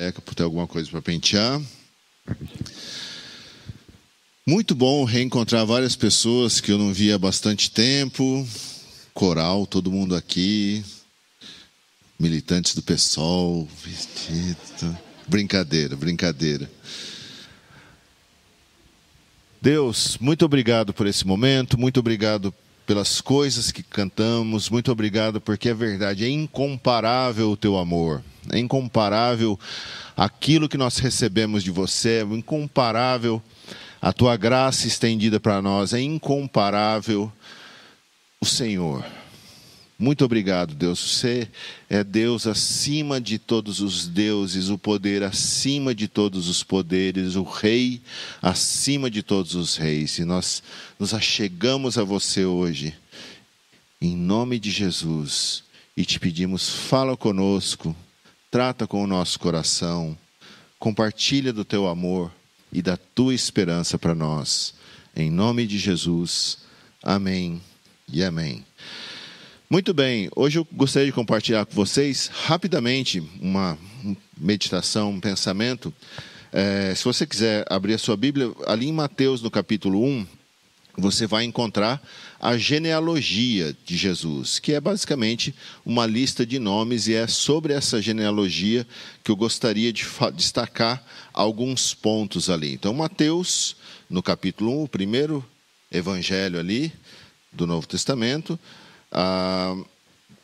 É, por ter alguma coisa para pentear. Muito bom reencontrar várias pessoas que eu não via há bastante tempo. Coral, todo mundo aqui. Militantes do PSOL. Brincadeira, brincadeira. Deus, muito obrigado por esse momento, muito obrigado pelas coisas que cantamos, muito obrigado porque é verdade, é incomparável o teu amor, é incomparável aquilo que nós recebemos de você, é incomparável a tua graça estendida para nós, é incomparável o Senhor. Muito obrigado, Deus. Você é Deus acima de todos os deuses, o poder acima de todos os poderes, o Rei acima de todos os reis. E nós nos achegamos a você hoje, em nome de Jesus, e te pedimos: fala conosco, trata com o nosso coração, compartilha do teu amor e da tua esperança para nós. Em nome de Jesus. Amém e amém. Muito bem, hoje eu gostaria de compartilhar com vocês rapidamente uma meditação, um pensamento. É, se você quiser abrir a sua Bíblia, ali em Mateus, no capítulo 1, você vai encontrar a genealogia de Jesus, que é basicamente uma lista de nomes, e é sobre essa genealogia que eu gostaria de destacar alguns pontos ali. Então, Mateus, no capítulo 1, o primeiro evangelho ali do Novo Testamento, ah,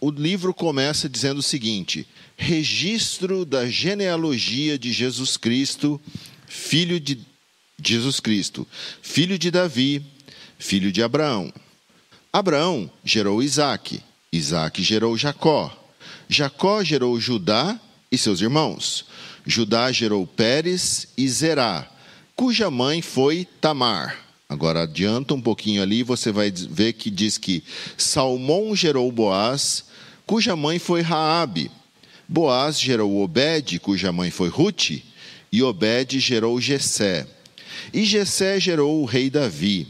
o livro começa dizendo o seguinte: registro da genealogia de Jesus Cristo, filho de Jesus Cristo, filho de Davi, filho de Abraão. Abraão gerou Isaac, Isaac gerou Jacó, Jacó gerou Judá e seus irmãos. Judá gerou Pérez e Zerá, cuja mãe foi Tamar. Agora adianta um pouquinho ali, você vai ver que diz que Salmão gerou Boaz, cuja mãe foi Raabe. Boaz gerou Obed, cuja mãe foi Ruth, e Obed gerou Jessé. E Jessé gerou o rei Davi.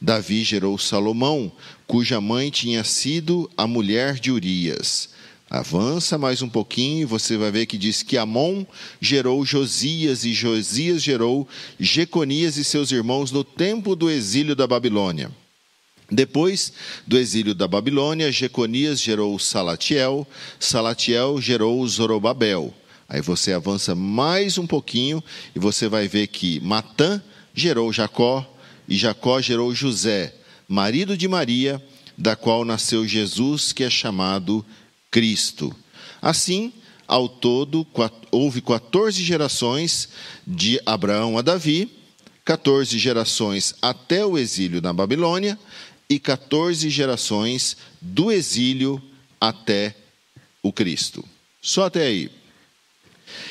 Davi gerou Salomão, cuja mãe tinha sido a mulher de Urias. Avança mais um pouquinho e você vai ver que diz que Amon gerou Josias e Josias gerou Jeconias e seus irmãos no tempo do exílio da Babilônia. Depois do exílio da Babilônia, Jeconias gerou Salatiel, Salatiel gerou Zorobabel. Aí você avança mais um pouquinho e você vai ver que Matã gerou Jacó e Jacó gerou José, marido de Maria, da qual nasceu Jesus, que é chamado Cristo. Assim, ao todo, houve 14 gerações de Abraão a Davi, 14 gerações até o exílio na Babilônia e 14 gerações do exílio até o Cristo. Só até aí.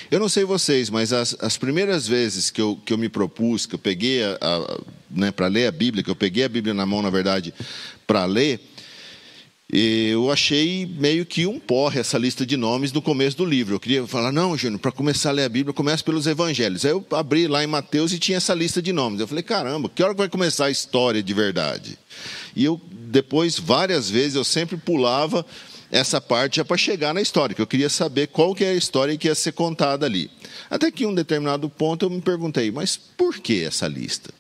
Eu não sei vocês, mas as, as primeiras vezes que eu, que eu me propus, que eu peguei né, para ler a Bíblia, que eu peguei a Bíblia na mão, na verdade, para ler, eu achei meio que um porre essa lista de nomes no começo do livro. Eu queria falar, não, Júnior, para começar a ler a Bíblia, comece pelos evangelhos. Aí eu abri lá em Mateus e tinha essa lista de nomes. Eu falei, caramba, que hora que vai começar a história de verdade? E eu, depois, várias vezes, eu sempre pulava essa parte já para chegar na história, que eu queria saber qual que é a história que ia ser contada ali. Até que em um determinado ponto eu me perguntei, mas por que essa lista?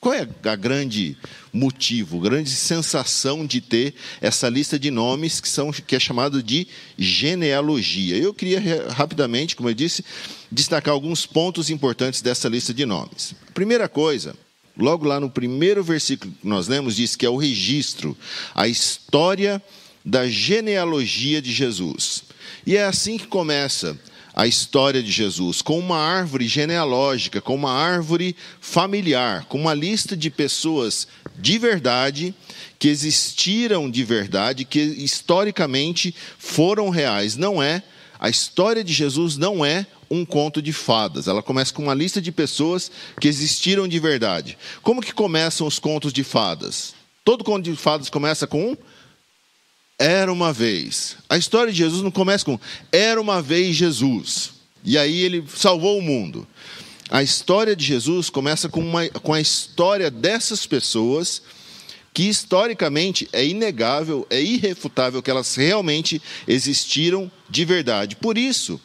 Qual é a grande motivo, grande sensação de ter essa lista de nomes que, são, que é chamado de genealogia? Eu queria rapidamente, como eu disse, destacar alguns pontos importantes dessa lista de nomes. Primeira coisa, logo lá no primeiro versículo que nós lemos, diz que é o registro, a história da genealogia de Jesus. E é assim que começa a história de Jesus, com uma árvore genealógica, com uma árvore familiar, com uma lista de pessoas de verdade, que existiram de verdade, que historicamente foram reais. Não é, a história de Jesus não é um conto de fadas. Ela começa com uma lista de pessoas que existiram de verdade. Como que começam os contos de fadas? Todo conto de fadas começa com um era uma vez. A história de Jesus não começa com era uma vez Jesus. E aí ele salvou o mundo. A história de Jesus começa com, uma, com a história dessas pessoas que historicamente é inegável, é irrefutável que elas realmente existiram de verdade. Por isso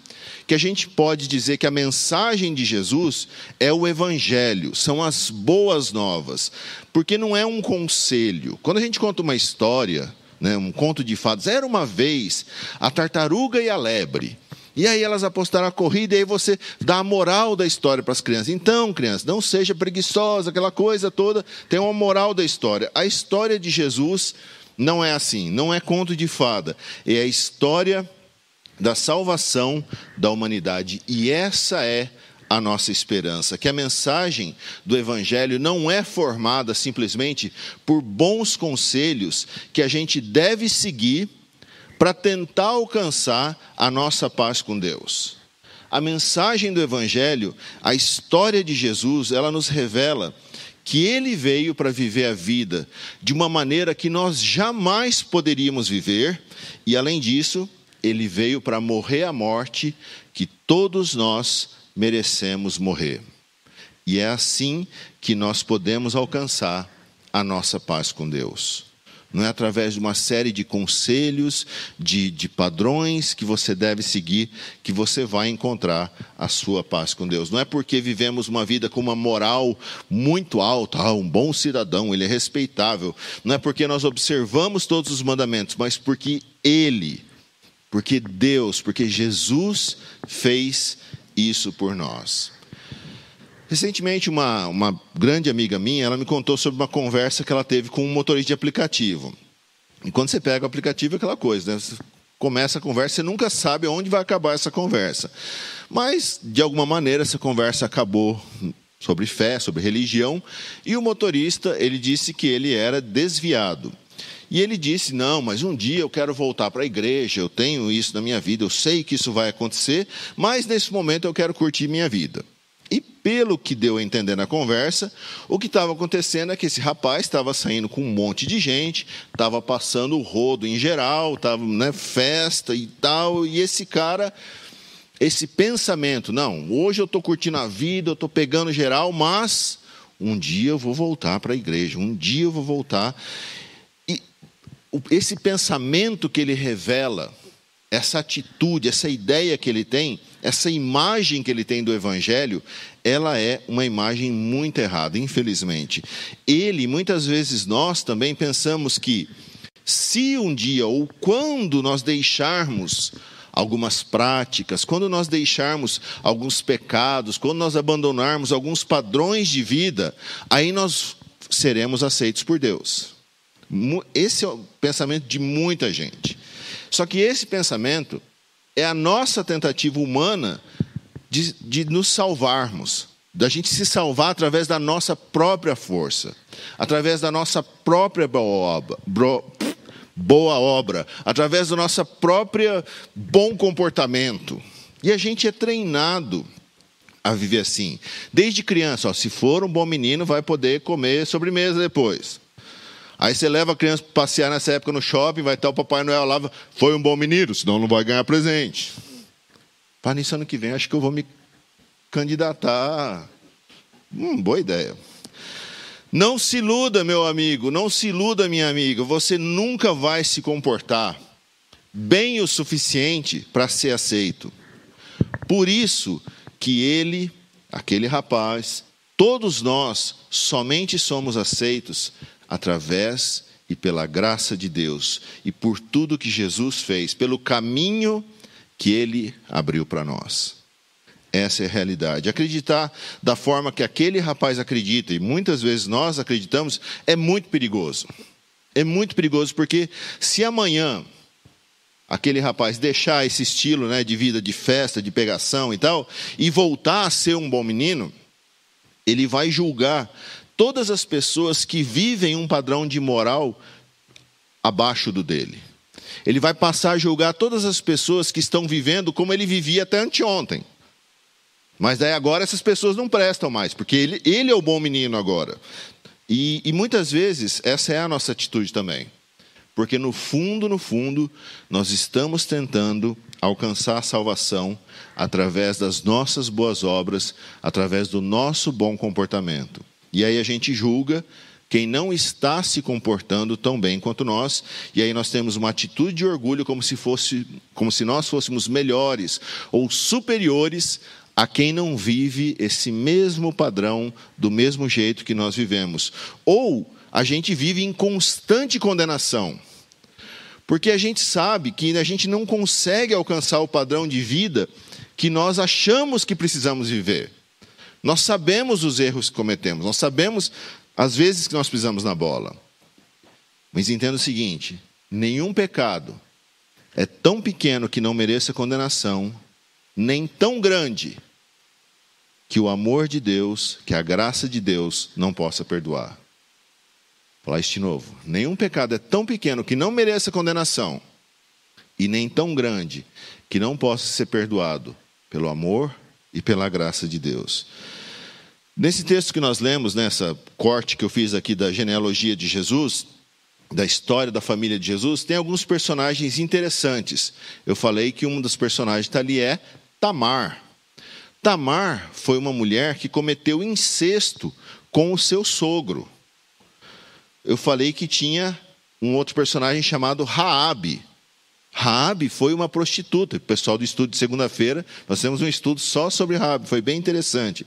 que a gente pode dizer que a mensagem de Jesus é o Evangelho, são as boas novas, porque não é um conselho. Quando a gente conta uma história, né, um conto de fadas, era uma vez a tartaruga e a lebre. E aí elas apostaram a corrida e aí você dá a moral da história para as crianças. Então, crianças, não seja preguiçosa, aquela coisa toda, tem uma moral da história. A história de Jesus não é assim, não é conto de fada, é a história da salvação da humanidade. E essa é a nossa esperança, que a mensagem do Evangelho não é formada simplesmente por bons conselhos que a gente deve seguir para tentar alcançar a nossa paz com Deus. A mensagem do Evangelho, a história de Jesus, ela nos revela que ele veio para viver a vida de uma maneira que nós jamais poderíamos viver, e além disso, ele veio para morrer a morte que todos nós merecemos morrer. E é assim que nós podemos alcançar a nossa paz com Deus. Não é através de uma série de conselhos, de, de padrões que você deve seguir, que você vai encontrar a sua paz com Deus. Não é porque vivemos uma vida com uma moral muito alta, ah, um bom cidadão, ele é respeitável. Não é porque nós observamos todos os mandamentos, mas porque Ele, porque Deus, porque Jesus fez isso por nós. Recentemente, uma, uma grande amiga minha, ela me contou sobre uma conversa que ela teve com um motorista de aplicativo. E quando você pega o aplicativo, é aquela coisa, né? Você começa a conversa, você nunca sabe onde vai acabar essa conversa. Mas, de alguma maneira, essa conversa acabou sobre fé, sobre religião, e o motorista, ele disse que ele era desviado. E ele disse: Não, mas um dia eu quero voltar para a igreja, eu tenho isso na minha vida, eu sei que isso vai acontecer, mas nesse momento eu quero curtir minha vida. E pelo que deu a entender na conversa, o que estava acontecendo é que esse rapaz estava saindo com um monte de gente, estava passando o rodo em geral, estava né, festa e tal, e esse cara, esse pensamento, não, hoje eu estou curtindo a vida, eu estou pegando geral, mas um dia eu vou voltar para a igreja, um dia eu vou voltar esse pensamento que ele revela, essa atitude, essa ideia que ele tem, essa imagem que ele tem do Evangelho, ela é uma imagem muito errada, infelizmente. Ele, muitas vezes nós também pensamos que, se um dia ou quando nós deixarmos algumas práticas, quando nós deixarmos alguns pecados, quando nós abandonarmos alguns padrões de vida, aí nós seremos aceitos por Deus. Esse é o pensamento de muita gente. Só que esse pensamento é a nossa tentativa humana de, de nos salvarmos, da gente se salvar através da nossa própria força, através da nossa própria boa obra, boa obra, através da nossa própria bom comportamento. E a gente é treinado a viver assim. Desde criança, ó, se for um bom menino, vai poder comer sobremesa depois. Aí você leva a criança para passear nessa época no shopping, vai estar o Papai Noel lá, foi um bom menino, senão não vai ganhar presente. Para nisso ano que vem, acho que eu vou me candidatar. Hum, boa ideia. Não se iluda, meu amigo, não se iluda, minha amiga. Você nunca vai se comportar bem o suficiente para ser aceito. Por isso que ele, aquele rapaz, todos nós somente somos aceitos através e pela graça de Deus e por tudo que Jesus fez, pelo caminho que ele abriu para nós. Essa é a realidade. Acreditar da forma que aquele rapaz acredita, e muitas vezes nós acreditamos, é muito perigoso. É muito perigoso porque se amanhã aquele rapaz deixar esse estilo né, de vida de festa, de pegação e tal, e voltar a ser um bom menino, ele vai julgar todas as pessoas que vivem um padrão de moral abaixo do dele. Ele vai passar a julgar todas as pessoas que estão vivendo como ele vivia até anteontem. Mas daí agora essas pessoas não prestam mais, porque ele, ele é o bom menino agora. E, e muitas vezes essa é a nossa atitude também. Porque no fundo, no fundo, nós estamos tentando alcançar a salvação através das nossas boas obras, através do nosso bom comportamento. E aí a gente julga quem não está se comportando tão bem quanto nós, e aí nós temos uma atitude de orgulho como se fosse, como se nós fôssemos melhores ou superiores a quem não vive esse mesmo padrão do mesmo jeito que nós vivemos. Ou a gente vive em constante condenação. Porque a gente sabe que a gente não consegue alcançar o padrão de vida que nós achamos que precisamos viver. Nós sabemos os erros que cometemos, nós sabemos as vezes que nós pisamos na bola. Mas entenda o seguinte: nenhum pecado é tão pequeno que não mereça condenação, nem tão grande que o amor de Deus, que a graça de Deus não possa perdoar. Vou falar isso de novo. Nenhum pecado é tão pequeno que não mereça condenação, e nem tão grande que não possa ser perdoado pelo amor e pela graça de Deus. Nesse texto que nós lemos, nessa corte que eu fiz aqui da genealogia de Jesus, da história da família de Jesus, tem alguns personagens interessantes. Eu falei que um dos personagens está ali é Tamar. Tamar foi uma mulher que cometeu incesto com o seu sogro. Eu falei que tinha um outro personagem chamado Raabe. Raabe foi uma prostituta. O pessoal do estudo de segunda-feira, nós temos um estudo só sobre Raabe, foi bem interessante.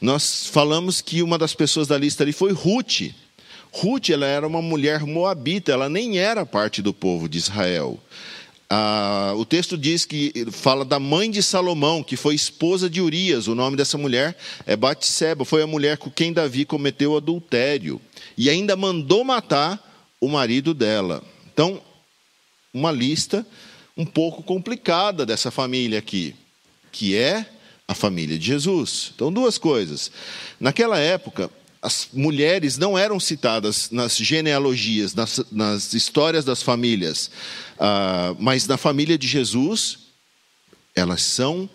Nós falamos que uma das pessoas da lista ali foi Ruth. Ruth ela era uma mulher moabita, ela nem era parte do povo de Israel. Ah, o texto diz que fala da mãe de Salomão, que foi esposa de Urias. O nome dessa mulher é Batseba, foi a mulher com quem Davi cometeu adultério e ainda mandou matar o marido dela. Então, uma lista um pouco complicada dessa família aqui, que é a família de Jesus. Então, duas coisas. Naquela época, as mulheres não eram citadas nas genealogias, nas, nas histórias das famílias, uh, mas na família de Jesus, elas são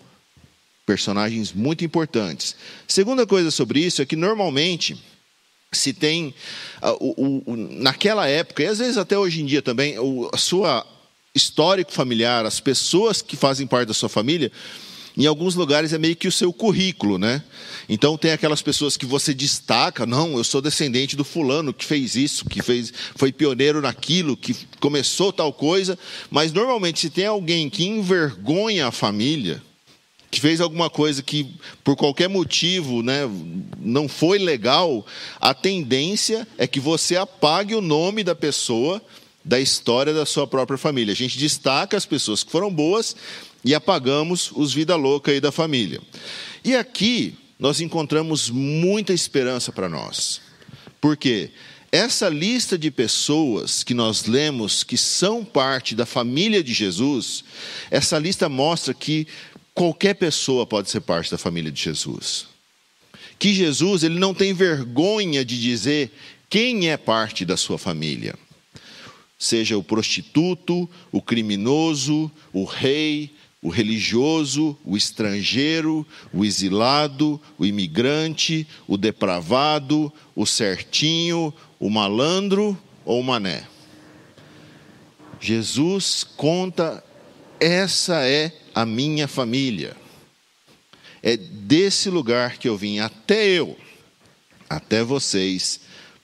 personagens muito importantes. Segunda coisa sobre isso é que normalmente se tem uh, o, o, naquela época e às vezes até hoje em dia também o, a sua histórico familiar, as pessoas que fazem parte da sua família em alguns lugares é meio que o seu currículo, né? Então tem aquelas pessoas que você destaca, não, eu sou descendente do fulano que fez isso, que fez, foi pioneiro naquilo, que começou tal coisa, mas normalmente se tem alguém que envergonha a família, que fez alguma coisa que por qualquer motivo, né, não foi legal, a tendência é que você apague o nome da pessoa da história da sua própria família. A gente destaca as pessoas que foram boas e apagamos os vida louca aí da família. E aqui nós encontramos muita esperança para nós. Porque essa lista de pessoas que nós lemos que são parte da família de Jesus, essa lista mostra que qualquer pessoa pode ser parte da família de Jesus. Que Jesus, ele não tem vergonha de dizer quem é parte da sua família. Seja o prostituto, o criminoso, o rei, o religioso, o estrangeiro, o exilado, o imigrante, o depravado, o certinho, o malandro ou o mané. Jesus conta: essa é a minha família. É desse lugar que eu vim, até eu, até vocês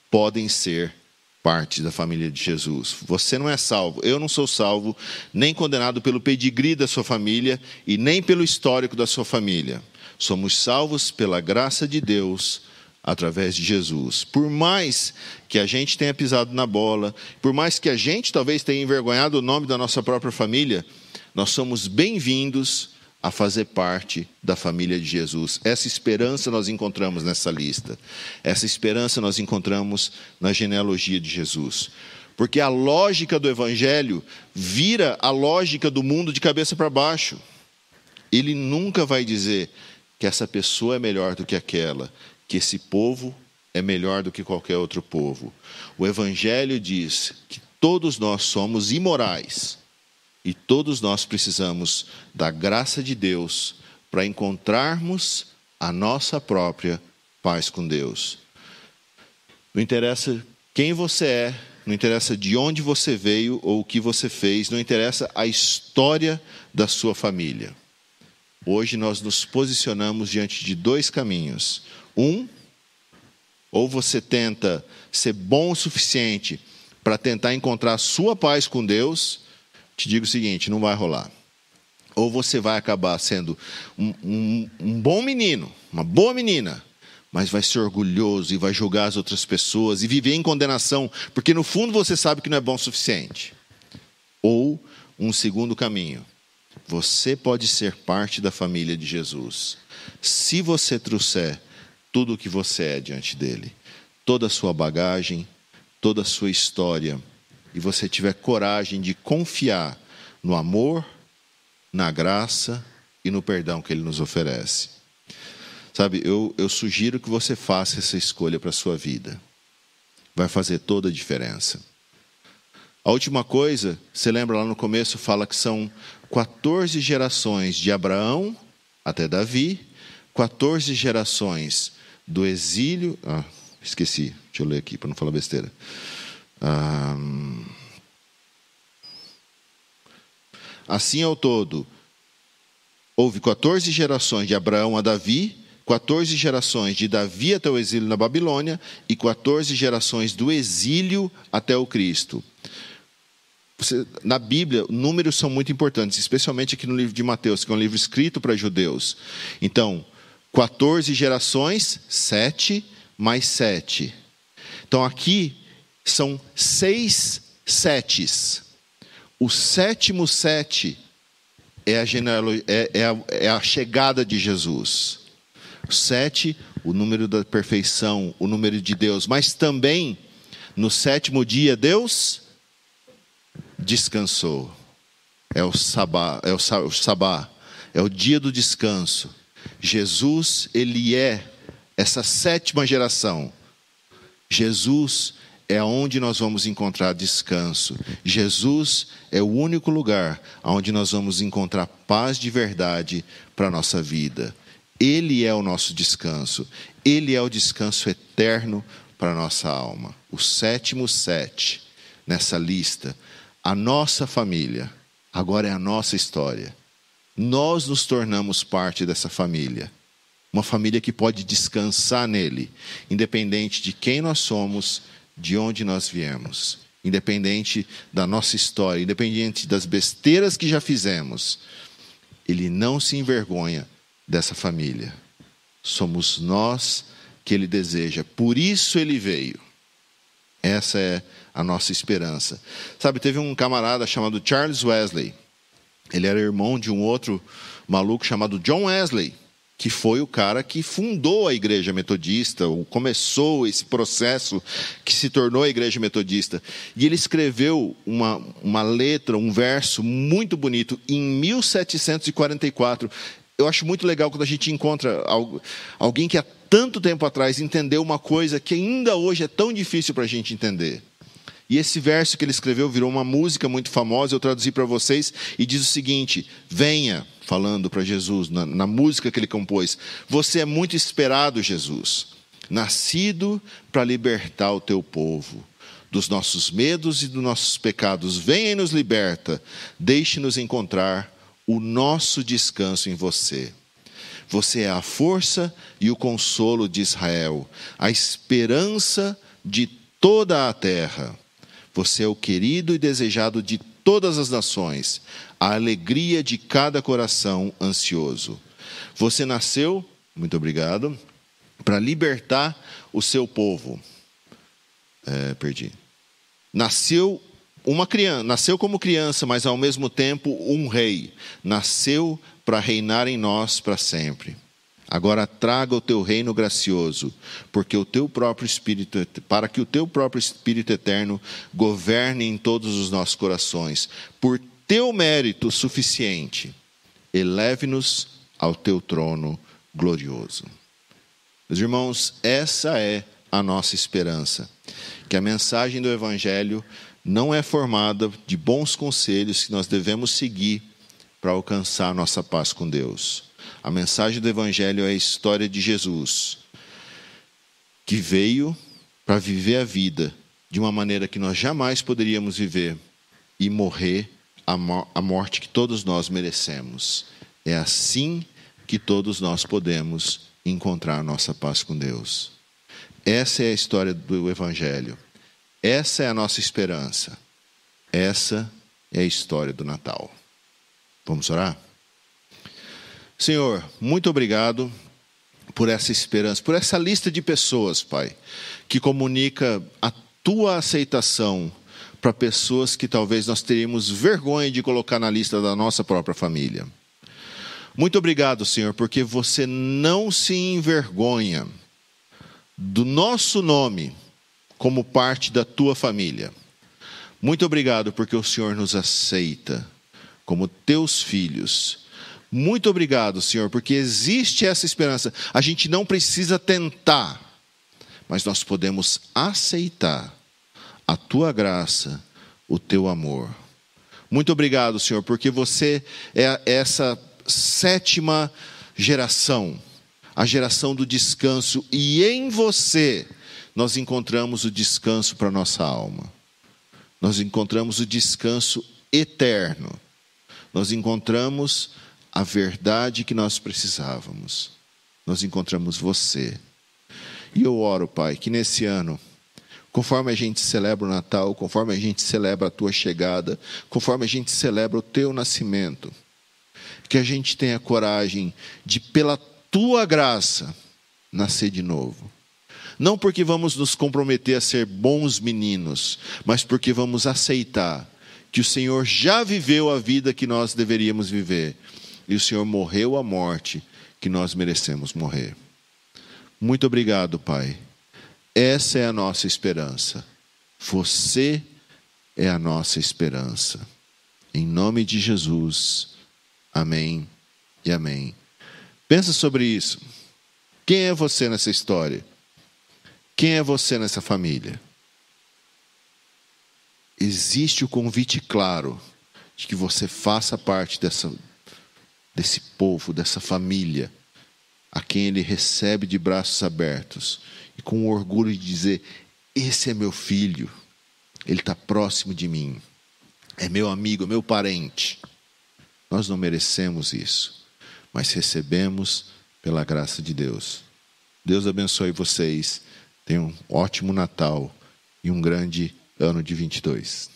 podem ser parte da família de Jesus. Você não é salvo, eu não sou salvo, nem condenado pelo pedigree da sua família e nem pelo histórico da sua família. Somos salvos pela graça de Deus através de Jesus. Por mais que a gente tenha pisado na bola, por mais que a gente talvez tenha envergonhado o nome da nossa própria família, nós somos bem-vindos a fazer parte da família de Jesus. Essa esperança nós encontramos nessa lista. Essa esperança nós encontramos na genealogia de Jesus. Porque a lógica do evangelho vira a lógica do mundo de cabeça para baixo. Ele nunca vai dizer que essa pessoa é melhor do que aquela, que esse povo é melhor do que qualquer outro povo. O evangelho diz que todos nós somos imorais e todos nós precisamos da graça de Deus para encontrarmos a nossa própria paz com Deus. Não interessa quem você é, não interessa de onde você veio ou o que você fez, não interessa a história da sua família. Hoje nós nos posicionamos diante de dois caminhos. Um ou você tenta ser bom o suficiente para tentar encontrar sua paz com Deus, te digo o seguinte: não vai rolar. Ou você vai acabar sendo um, um, um bom menino, uma boa menina, mas vai ser orgulhoso e vai julgar as outras pessoas e viver em condenação, porque no fundo você sabe que não é bom o suficiente. Ou um segundo caminho. Você pode ser parte da família de Jesus. Se você trouxer tudo o que você é diante dele, toda a sua bagagem, toda a sua história, e você tiver coragem de confiar no amor, na graça e no perdão que ele nos oferece. Sabe, eu, eu sugiro que você faça essa escolha para a sua vida. Vai fazer toda a diferença. A última coisa, você lembra lá no começo, fala que são 14 gerações de Abraão até Davi, 14 gerações do exílio. Ah, esqueci, deixa eu ler aqui para não falar besteira. Assim ao todo, houve 14 gerações de Abraão a Davi, 14 gerações de Davi até o exílio na Babilônia e 14 gerações do exílio até o Cristo. Na Bíblia, números são muito importantes, especialmente aqui no livro de Mateus, que é um livro escrito para judeus. Então, 14 gerações, 7 mais 7. Então, aqui são seis setes. O sétimo sete é a, é, é a, é a chegada de Jesus. Sete, o número da perfeição, o número de Deus. Mas também, no sétimo dia, Deus descansou. É o sabá, é o sabá, é o dia do descanso. Jesus, ele é essa sétima geração. Jesus é onde nós vamos encontrar descanso. Jesus é o único lugar onde nós vamos encontrar paz de verdade para a nossa vida. Ele é o nosso descanso. Ele é o descanso eterno para a nossa alma. O sétimo sete nessa lista. A nossa família. Agora é a nossa história. Nós nos tornamos parte dessa família. Uma família que pode descansar nele, independente de quem nós somos, de onde nós viemos, independente da nossa história, independente das besteiras que já fizemos. Ele não se envergonha dessa família. Somos nós que ele deseja, por isso ele veio. Essa é a nossa esperança. Sabe, teve um camarada chamado Charles Wesley. Ele era irmão de um outro maluco chamado John Wesley que foi o cara que fundou a igreja metodista, ou começou esse processo que se tornou a igreja metodista. E ele escreveu uma, uma letra, um verso muito bonito em 1744. Eu acho muito legal quando a gente encontra alguém que há tanto tempo atrás entendeu uma coisa que ainda hoje é tão difícil para a gente entender. E esse verso que ele escreveu virou uma música muito famosa, eu traduzi para vocês, e diz o seguinte: Venha, falando para Jesus, na, na música que ele compôs, você é muito esperado, Jesus, nascido para libertar o teu povo dos nossos medos e dos nossos pecados. Venha e nos liberta, deixe-nos encontrar o nosso descanso em você. Você é a força e o consolo de Israel, a esperança de toda a terra. Você é o querido e desejado de todas as nações, a alegria de cada coração ansioso. Você nasceu, muito obrigado, para libertar o seu povo. É, perdi. Nasceu uma criança, nasceu como criança, mas ao mesmo tempo um rei. Nasceu para reinar em nós para sempre. Agora traga o teu reino gracioso, porque o teu próprio espírito, para que o teu próprio espírito eterno governe em todos os nossos corações, por teu mérito suficiente, eleve-nos ao teu trono glorioso. Meus irmãos, essa é a nossa esperança, que a mensagem do evangelho não é formada de bons conselhos que nós devemos seguir para alcançar nossa paz com Deus a mensagem do Evangelho é a história de Jesus, que veio para viver a vida de uma maneira que nós jamais poderíamos viver e morrer a morte que todos nós merecemos. É assim que todos nós podemos encontrar a nossa paz com Deus. Essa é a história do Evangelho. Essa é a nossa esperança. Essa é a história do Natal. Vamos orar? Senhor, muito obrigado por essa esperança, por essa lista de pessoas, Pai, que comunica a tua aceitação para pessoas que talvez nós teríamos vergonha de colocar na lista da nossa própria família. Muito obrigado, Senhor, porque você não se envergonha do nosso nome como parte da tua família. Muito obrigado porque o Senhor nos aceita como teus filhos. Muito obrigado, Senhor, porque existe essa esperança. A gente não precisa tentar, mas nós podemos aceitar a tua graça, o teu amor. Muito obrigado, Senhor, porque você é essa sétima geração, a geração do descanso, e em você nós encontramos o descanso para nossa alma. Nós encontramos o descanso eterno. Nós encontramos a verdade que nós precisávamos. Nós encontramos você. E eu oro, Pai, que nesse ano conforme a gente celebra o Natal, conforme a gente celebra a tua chegada, conforme a gente celebra o teu nascimento, que a gente tenha coragem de, pela tua graça, nascer de novo. Não porque vamos nos comprometer a ser bons meninos, mas porque vamos aceitar que o Senhor já viveu a vida que nós deveríamos viver e o Senhor morreu a morte que nós merecemos morrer. Muito obrigado, Pai essa é a nossa esperança. Você é a nossa esperança. Em nome de Jesus. Amém e amém. Pensa sobre isso. Quem é você nessa história? Quem é você nessa família? Existe o convite claro de que você faça parte dessa, desse povo, dessa família, a quem ele recebe de braços abertos e com orgulho de dizer: Esse é meu filho, ele está próximo de mim, é meu amigo, meu parente. Nós não merecemos isso, mas recebemos pela graça de Deus. Deus abençoe vocês, tenham um ótimo Natal e um grande ano de 22.